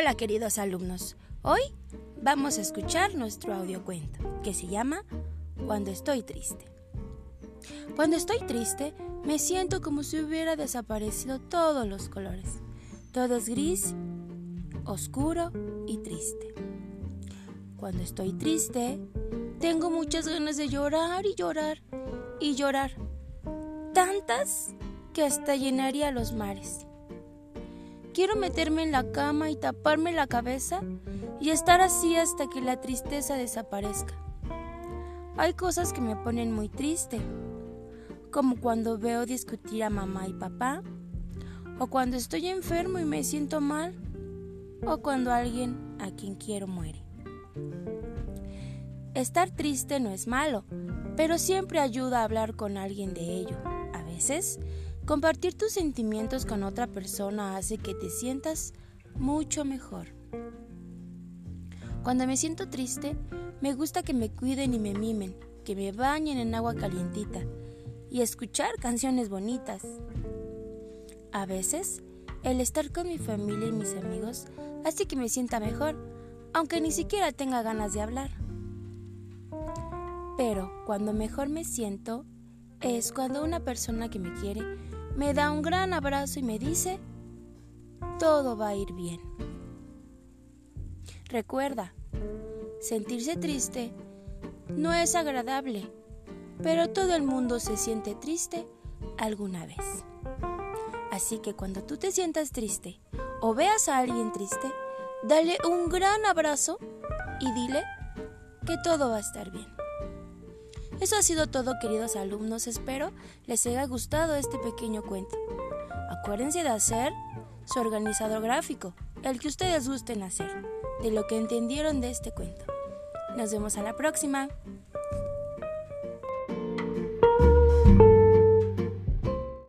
Hola queridos alumnos, hoy vamos a escuchar nuestro audiocuento que se llama Cuando estoy triste. Cuando estoy triste me siento como si hubiera desaparecido todos los colores. Todo es gris, oscuro y triste. Cuando estoy triste tengo muchas ganas de llorar y llorar y llorar. Tantas que hasta llenaría los mares. Quiero meterme en la cama y taparme la cabeza y estar así hasta que la tristeza desaparezca. Hay cosas que me ponen muy triste, como cuando veo discutir a mamá y papá, o cuando estoy enfermo y me siento mal, o cuando alguien a quien quiero muere. Estar triste no es malo, pero siempre ayuda a hablar con alguien de ello. A veces Compartir tus sentimientos con otra persona hace que te sientas mucho mejor. Cuando me siento triste, me gusta que me cuiden y me mimen, que me bañen en agua calientita y escuchar canciones bonitas. A veces, el estar con mi familia y mis amigos hace que me sienta mejor, aunque ni siquiera tenga ganas de hablar. Pero cuando mejor me siento es cuando una persona que me quiere me da un gran abrazo y me dice, todo va a ir bien. Recuerda, sentirse triste no es agradable, pero todo el mundo se siente triste alguna vez. Así que cuando tú te sientas triste o veas a alguien triste, dale un gran abrazo y dile que todo va a estar bien. Eso ha sido todo queridos alumnos, espero les haya gustado este pequeño cuento. Acuérdense de hacer su organizador gráfico, el que ustedes gusten hacer, de lo que entendieron de este cuento. Nos vemos a la próxima.